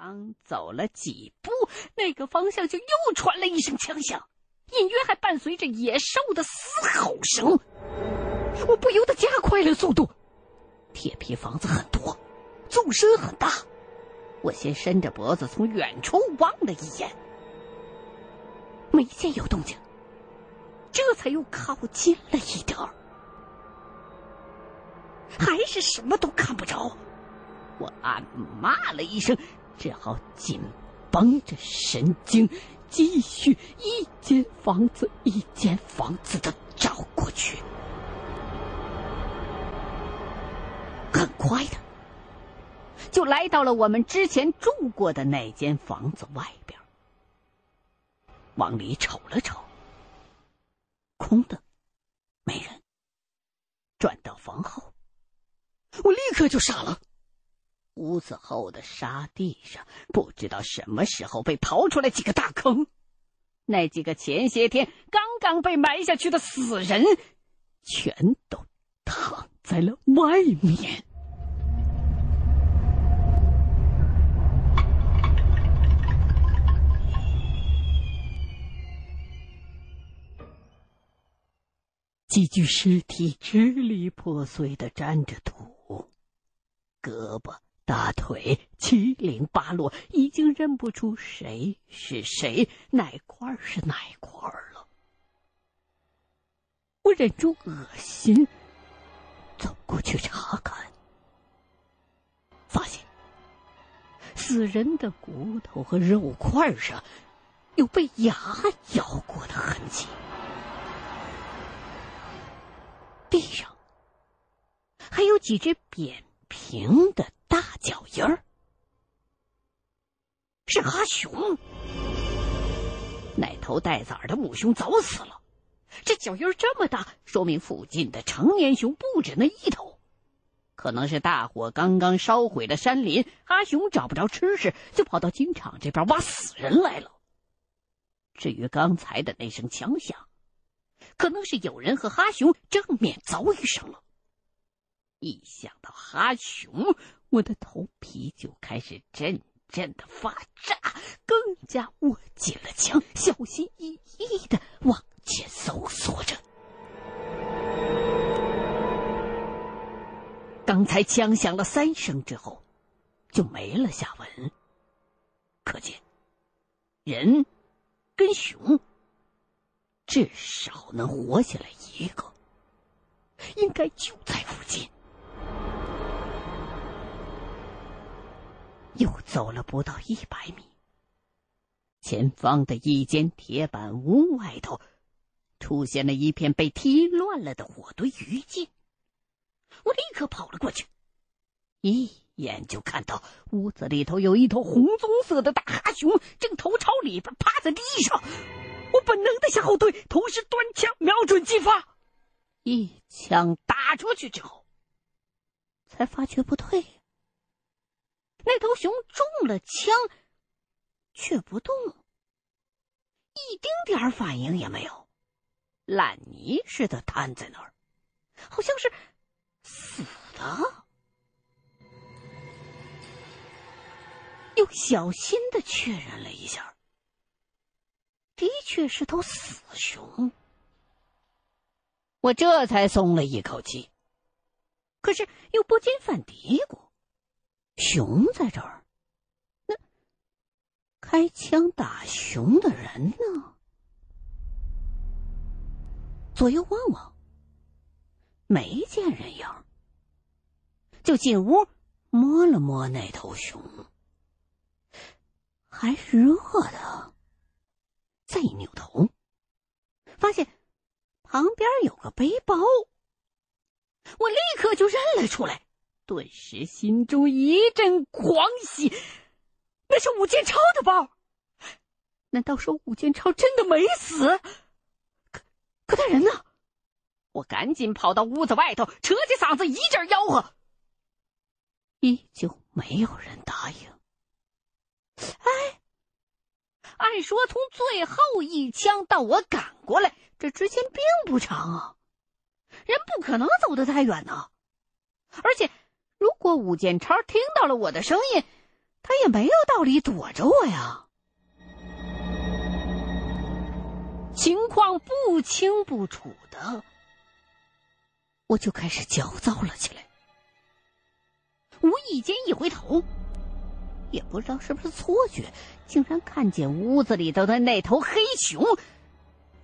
刚走了几步，那个方向就又传来一声枪响，隐约还伴随着野兽的嘶吼声。我不由得加快了速度。铁皮房子很多，纵深很大。我先伸着脖子从远处望了一眼，没见有动静，这才又靠近了一点儿，还是什么都看不着。我暗骂了一声。只好紧绷着神经，继续一间房子一间房子的找过去。很快的，就来到了我们之前住过的那间房子外边。往里瞅了瞅，空的，没人。转到房后，我立刻就傻了。屋子后的沙地上，不知道什么时候被刨出来几个大坑，那几个前些天刚刚被埋下去的死人，全都躺在了外面。几具尸体支离破碎的沾着土，胳膊。大腿七零八落，已经认不出谁是谁，哪块是哪块了。我忍住恶心，走过去查看，发现死人的骨头和肉块上有被牙咬过的痕迹，地上还有几只扁平的。大脚印儿是阿雄，那头带崽的母熊早死了。这脚印这么大，说明附近的成年熊不止那一头。可能是大火刚刚烧毁了山林，阿雄找不着吃食，就跑到金场这边挖死人来了。至于刚才的那声枪响，可能是有人和哈熊正面遭遇上了。一想到哈熊，我的头皮就开始阵阵的发炸，更加握紧了枪，小心翼翼的往前搜索着。刚才枪响了三声之后，就没了下文。可见，人跟熊至少能活下来一个，应该就在附近。又走了不到一百米，前方的一间铁板屋外头，出现了一片被踢乱了的火堆余烬。我立刻跑了过去，一眼就看到屋子里头有一头红棕色的大哈熊，正头朝里边趴在地上。我本能的向后退，同时端枪瞄准击发。一枪打出去之后，才发觉不对。熊中了枪，却不动，一丁点儿反应也没有，烂泥似的瘫在那儿，好像是死的。又小心的确认了一下，的确是头死熊。我这才松了一口气，可是又不禁犯嘀咕。熊在这儿，那开枪打熊的人呢？左右望望，没见人影，就进屋摸了摸那头熊，还是热的。再一扭头，发现旁边有个背包，我立刻就认了出来。顿时心中一阵狂喜，那是武建超的包。难道说武建超真的没死？可可他人呢？我赶紧跑到屋子外头，扯起嗓子一阵吆喝，依旧没有人答应。哎，按说从最后一枪到我赶过来，这之间并不长啊，人不可能走得太远呢，而且。如果武建超听到了我的声音，他也没有道理躲着我呀。情况不清不楚的，我就开始焦躁了起来。无意间一回头，也不知道是不是错觉，竟然看见屋子里头的那头黑熊，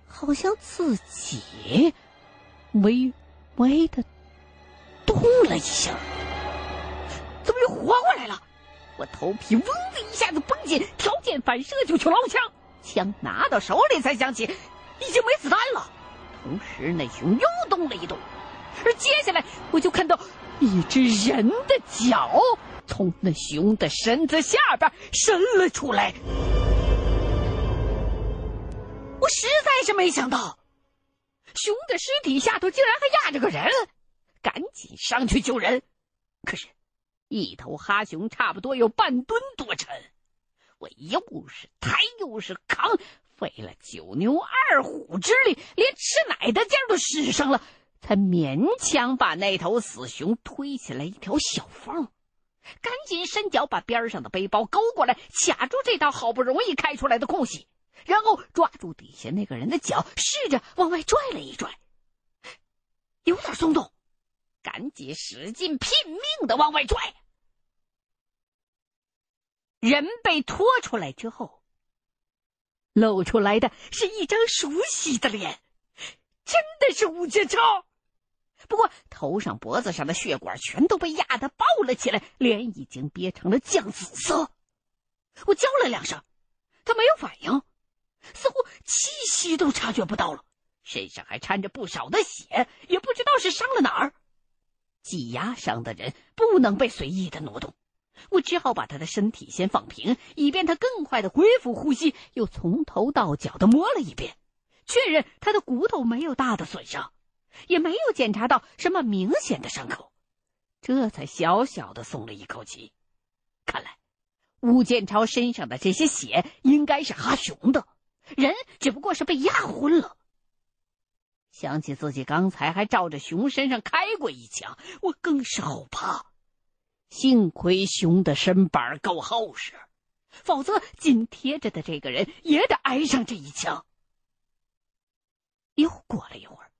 好像自己微微的动了一下。怎么又活过来了？我头皮嗡的一下子绷紧，条件反射就去捞枪。枪拿到手里，才想起已经没子弹了。同时，那熊又动了一动，而接下来我就看到一只人的脚从那熊的身子下边伸了出来。我实在是没想到，熊的尸体下头竟然还压着个人，赶紧上去救人。可是，一头哈熊差不多有半吨多沉。我又是抬又是扛，费了九牛二虎之力，连吃奶的劲儿都使上了，才勉强把那头死熊推起来一条小缝。赶紧伸脚把边上的背包勾过来，卡住这道好不容易开出来的空隙，然后抓住底下那个人的脚，试着往外拽了一拽，有点松动，赶紧使劲拼命的往外拽。人被拖出来之后，露出来的是一张熟悉的脸，真的是吴建超。不过头上、脖子上的血管全都被压得爆了起来，脸已经憋成了酱紫色。我叫了两声，他没有反应，似乎气息都察觉不到了，身上还掺着不少的血，也不知道是伤了哪儿。挤压伤的人不能被随意的挪动。我只好把他的身体先放平，以便他更快的恢复呼吸。又从头到脚的摸了一遍，确认他的骨头没有大的损伤，也没有检查到什么明显的伤口，这才小小的松了一口气。看来，吴建超身上的这些血应该是哈熊的，人只不过是被压昏了。想起自己刚才还照着熊身上开过一枪，我更是后怕。幸亏熊的身板够厚实，否则紧贴着的这个人也得挨上这一枪。又过了一会儿，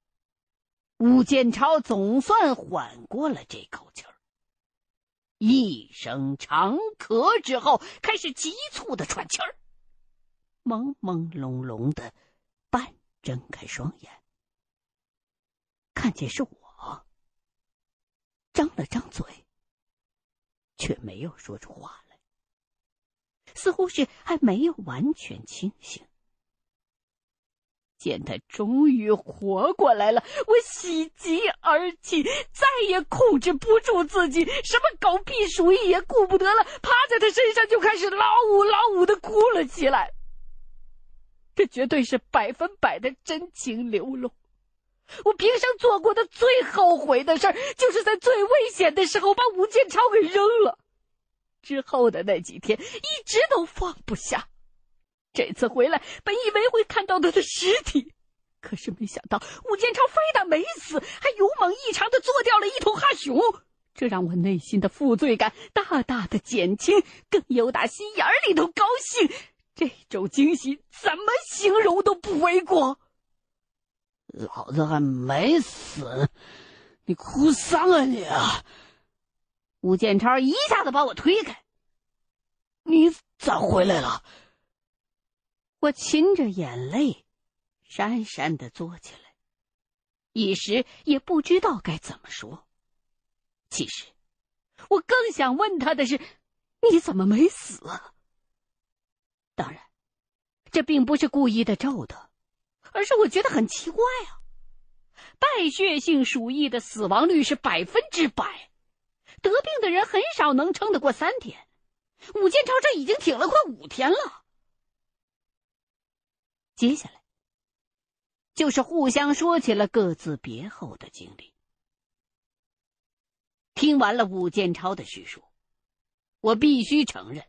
吴建超总算缓过了这口气儿，一声长咳之后，开始急促的喘气儿，朦朦胧胧的半睁开双眼，看见是我，张了张嘴。却没有说出话来，似乎是还没有完全清醒。见他终于活过来了，我喜极而泣，再也控制不住自己，什么狗屁鼠疫也顾不得了，趴在他身上就开始老五老五的哭了起来。这绝对是百分百的真情流露。我平生做过的最后悔的事儿，就是在最危险的时候把吴建超给扔了。之后的那几天，一直都放不下。这次回来，本以为会看到他的尸体，可是没想到吴建超非但没死，还勇猛异常的做掉了一头哈熊，这让我内心的负罪感大大的减轻，更有打心眼里头高兴。这种惊喜怎么形容都不为过。老子还没死，你哭丧啊你啊！吴建超一下子把我推开，你咋回来了？我噙着眼泪，讪讪的坐起来，一时也不知道该怎么说。其实，我更想问他的是，你怎么没死？当然，这并不是故意的咒他。而是我觉得很奇怪啊，败血性鼠疫的死亡率是百分之百，得病的人很少能撑得过三天，武建超这已经挺了快五天了。接下来就是互相说起了各自别后的经历。听完了武建超的叙述，我必须承认，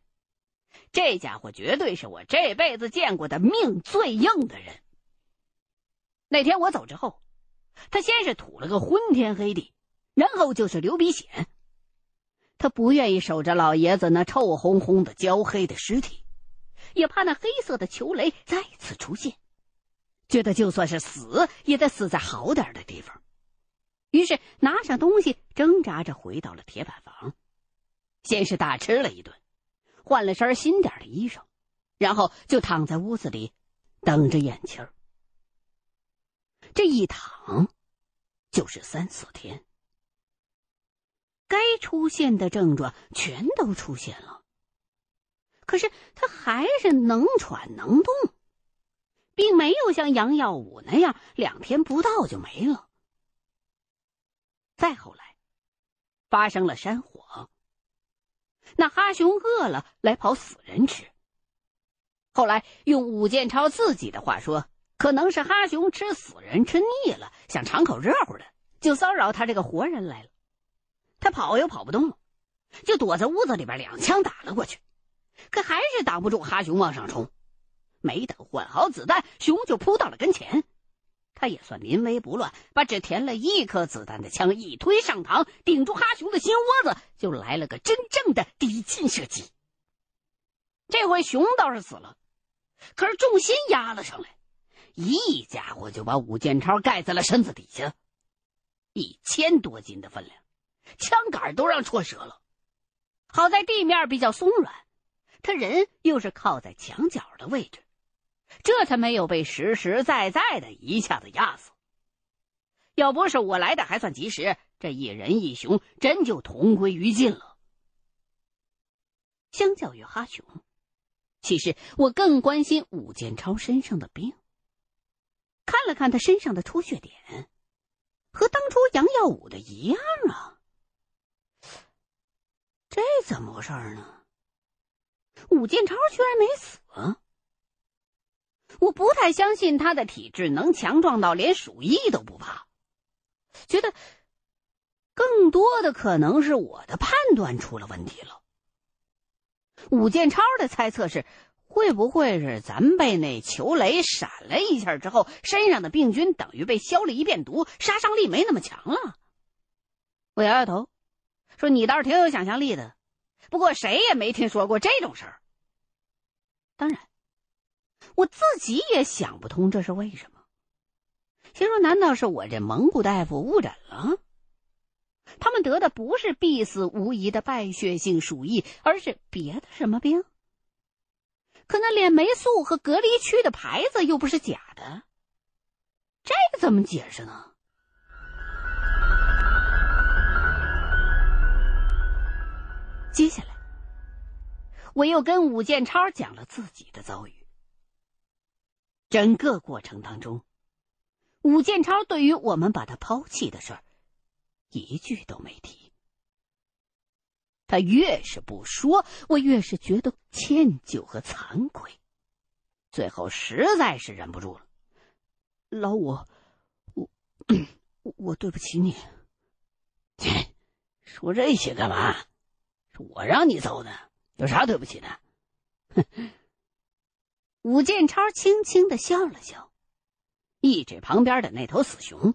这家伙绝对是我这辈子见过的命最硬的人。那天我走之后，他先是吐了个昏天黑地，然后就是流鼻血。他不愿意守着老爷子那臭烘烘的焦黑的尸体，也怕那黑色的球雷再次出现，觉得就算是死，也得死在好点的地方。于是拿上东西，挣扎着回到了铁板房，先是大吃了一顿，换了身新点的衣裳，然后就躺在屋子里，等着咽气儿。这一躺，就是三四天。该出现的症状全都出现了，可是他还是能喘能动，并没有像杨耀武那样两天不到就没了。再后来，发生了山火，那哈熊饿了来跑死人吃。后来用武建超自己的话说，可能是哈熊吃死人吃腻了，想尝口热乎的，就骚扰他这个活人来了。他跑又跑不动了，就躲在屋子里边，两枪打了过去，可还是挡不住哈熊往上冲。没等换好子弹，熊就扑到了跟前。他也算临危不乱，把只填了一颗子弹的枪一推上膛，顶住哈熊的心窝子，就来了个真正的抵近射击。这回熊倒是死了，可是重心压了上来，一家伙就把武建超盖在了身子底下，一千多斤的分量。枪杆都让戳折了，好在地面比较松软，他人又是靠在墙角的位置，这才没有被实实在在的一下子压死。要不是我来的还算及时，这一人一熊真就同归于尽了。相较于哈熊，其实我更关心武建超身上的病。看了看他身上的出血点，和当初杨耀武的一样啊。这怎么回事呢？武建超居然没死！我不太相信他的体质能强壮到连鼠疫都不怕，觉得更多的可能是我的判断出了问题了。武建超的猜测是：会不会是咱被那球雷闪了一下之后，身上的病菌等于被消了一遍毒，杀伤力没那么强了？我摇摇头。说你倒是挺有想象力的，不过谁也没听说过这种事儿。当然，我自己也想不通这是为什么。心说，难道是我这蒙古大夫误诊了？他们得的不是必死无疑的败血性鼠疫，而是别的什么病？可那脸霉素和隔离区的牌子又不是假的，这个怎么解释呢？接下来，我又跟武建超讲了自己的遭遇。整个过程当中，武建超对于我们把他抛弃的事儿，一句都没提。他越是不说，我越是觉得歉疚和惭愧。最后实在是忍不住了，老五，我我对不起你。切，说这些干嘛？我让你走的，有啥对不起的？哼！武建超轻轻的笑了笑，一指旁边的那头死熊：“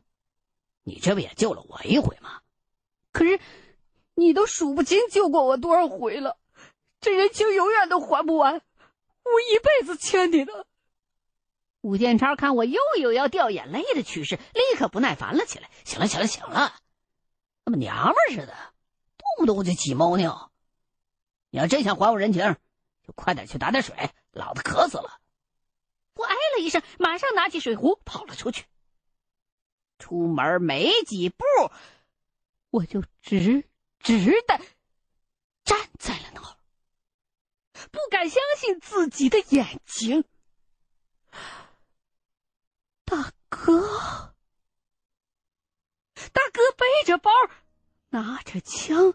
你这不也救了我一回吗？可是，你都数不清救过我多少回了，这人情永远都还不完，我一辈子欠你的。”武建超看我又有要掉眼泪的趋势，立刻不耐烦了起来：“行了，行了，行了，那么娘们似的，动不动就起猫尿。”你要真想还我人情，就快点去打点水，老子渴死了。我哎了一声，马上拿起水壶跑了出去。出门没几步，我就直直的站在了那儿，不敢相信自己的眼睛。大哥，大哥背着包，拿着枪。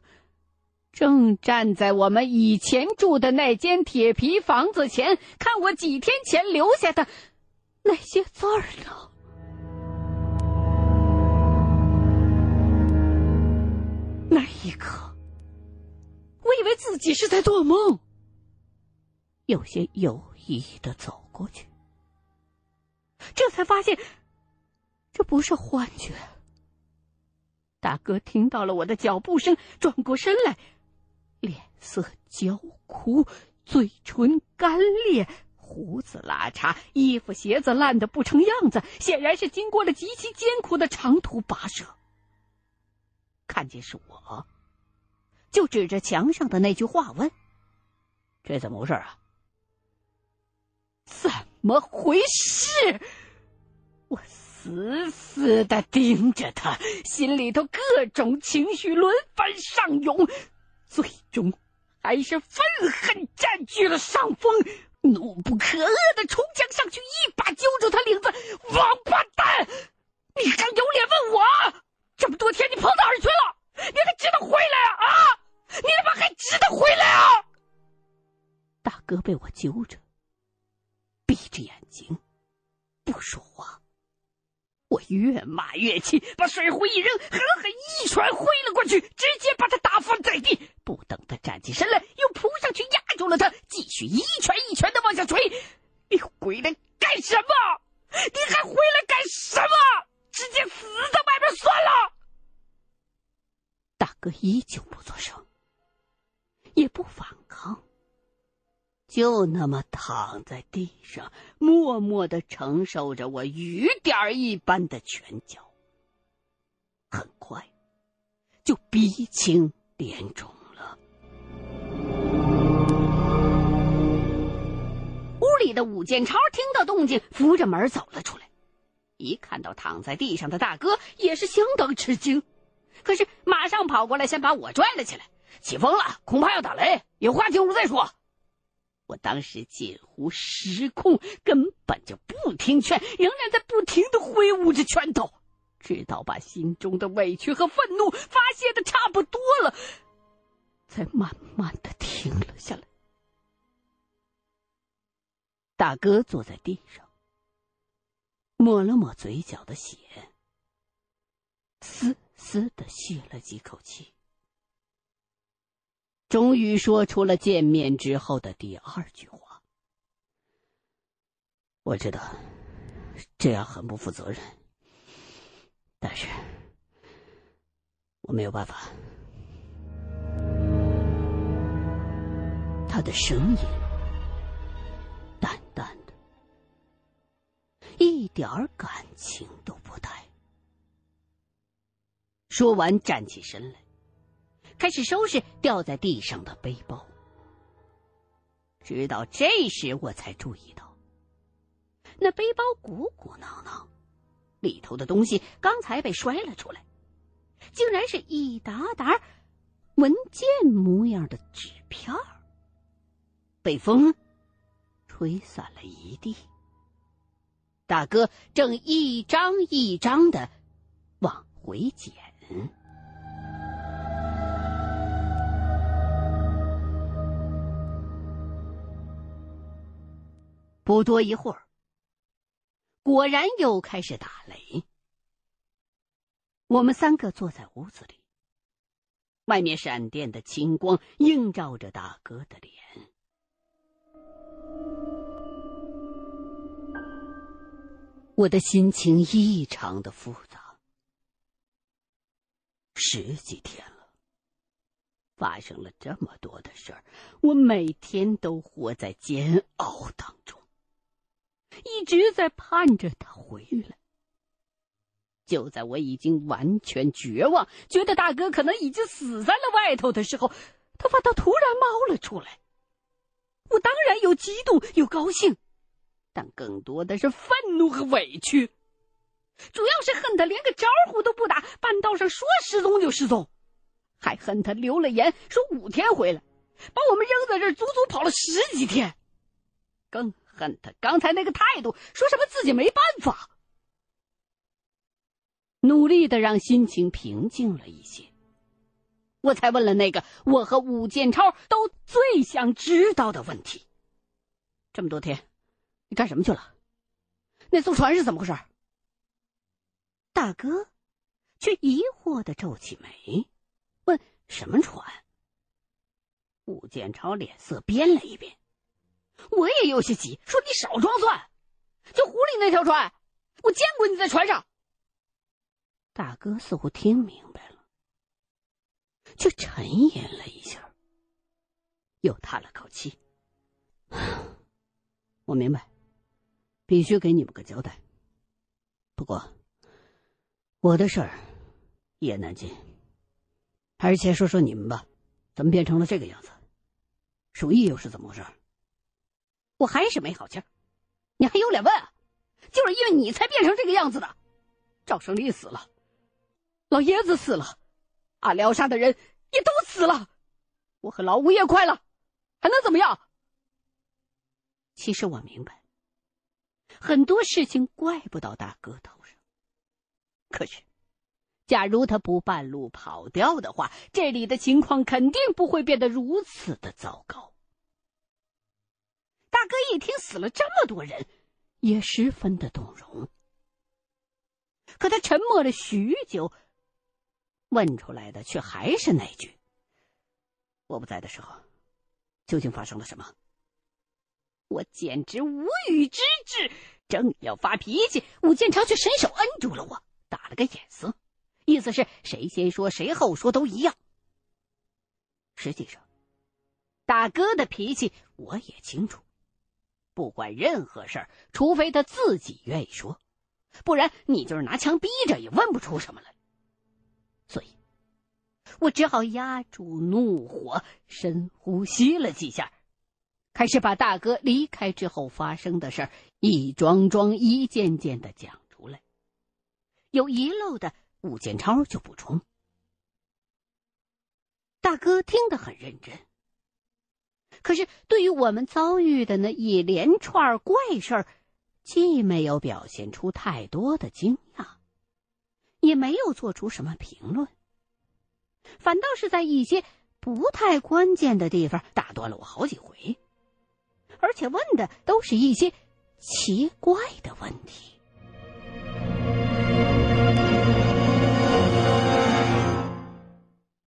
正站在我们以前住的那间铁皮房子前，看我几天前留下的那些字儿呢。刻，我以为自己是在做梦，有些犹疑的走过去，这才发现这不是幻觉。大哥听到了我的脚步声，转过身来。脸色焦枯，嘴唇干裂，胡子拉碴，衣服鞋子烂得不成样子，显然是经过了极其艰苦的长途跋涉。看见是我，就指着墙上的那句话问：“这怎么回事啊？”怎么回事？我死死的盯着他，心里头各种情绪轮番上涌，最终还是愤恨占据了上风，怒不可遏的冲墙上去，一把揪住他领子：“王八蛋，你还有脸问我？这么多天你跑哪儿去了？你还知道回来啊？啊，你他妈还值得回来啊？”大哥被我揪着。闭着眼睛，不说话。我越骂越气，把水壶一扔，狠狠一拳挥了过去，直接把他打翻在地。不等他站起身来，又扑上去压住了他，继续一那么躺在地上，默默的承受着我雨点一般的拳脚。很快，就鼻青脸肿了。屋里的武建超听到动静，扶着门走了出来。一看到躺在地上的大哥，也是相当吃惊，可是马上跑过来，先把我拽了起来。起风了，恐怕要打雷，有话进屋再说。我当时近乎失控，根本就不听劝，仍然在不停的挥舞着拳头，直到把心中的委屈和愤怒发泄的差不多了，才慢慢的停了下来。大哥坐在地上，抹了抹嘴角的血，嘶嘶的吸了几口气。终于说出了见面之后的第二句话。我知道这样很不负责任，但是我没有办法。他的声音淡淡的，一点感情都不带。说完，站起身来。开始收拾掉在地上的背包，直到这时我才注意到，那背包鼓鼓囊囊，里头的东西刚才被摔了出来，竟然是一沓沓文件模样的纸片被风吹散了一地。大哥正一张一张的往回捡。不多一会儿，果然又开始打雷。我们三个坐在屋子里，外面闪电的青光映照着大哥的脸。我的心情异常的复杂。十几天了，发生了这么多的事儿，我每天都活在煎熬当中。一直在盼着他回来。就在我已经完全绝望，觉得大哥可能已经死在了外头的时候，他反倒突然冒了出来。我当然有激动，有高兴，但更多的是愤怒和委屈。主要是恨他连个招呼都不打，半道上说失踪就失踪，还恨他留了言说五天回来，把我们扔在这儿足足跑了十几天，更。恨他刚才那个态度，说什么自己没办法。努力的让心情平静了一些，我才问了那个我和武建超都最想知道的问题：这么多天，你干什么去了？那艘船是怎么回事？大哥却疑惑的皱起眉，问：“什么船？”武建超脸色变了一变。我也有些急，说你少装蒜，就湖里那条船，我见过你在船上。大哥似乎听明白了，却沉吟了一下，又叹了口气：“ 我明白，必须给你们个交代。不过，我的事儿一言难尽。还是先说说你们吧，怎么变成了这个样子？鼠疫又是怎么回事？”我还是没好气儿，你还有脸问？就是因为你才变成这个样子的。赵胜利死了，老爷子死了，阿廖沙的人也都死了，我和老五也快了，还能怎么样？其实我明白，很多事情怪不到大哥头上。可是，假如他不半路跑掉的话，这里的情况肯定不会变得如此的糟糕。大哥一听死了这么多人，也十分的动容。可他沉默了许久，问出来的却还是那句：“我不在的时候，究竟发生了什么？”我简直无语之至，正要发脾气，武建超却伸手摁住了我，打了个眼色，意思是谁先说谁后说都一样。实际上，大哥的脾气我也清楚。不管任何事儿，除非他自己愿意说，不然你就是拿枪逼着也问不出什么来。所以，我只好压住怒火，深呼吸了几下，开始把大哥离开之后发生的事儿一桩桩、一件件的讲出来。有遗漏的，武建超就补充。大哥听得很认真。可是，对于我们遭遇的那一连串怪事儿，既没有表现出太多的惊讶，也没有做出什么评论，反倒是在一些不太关键的地方打断了我好几回，而且问的都是一些奇怪的问题。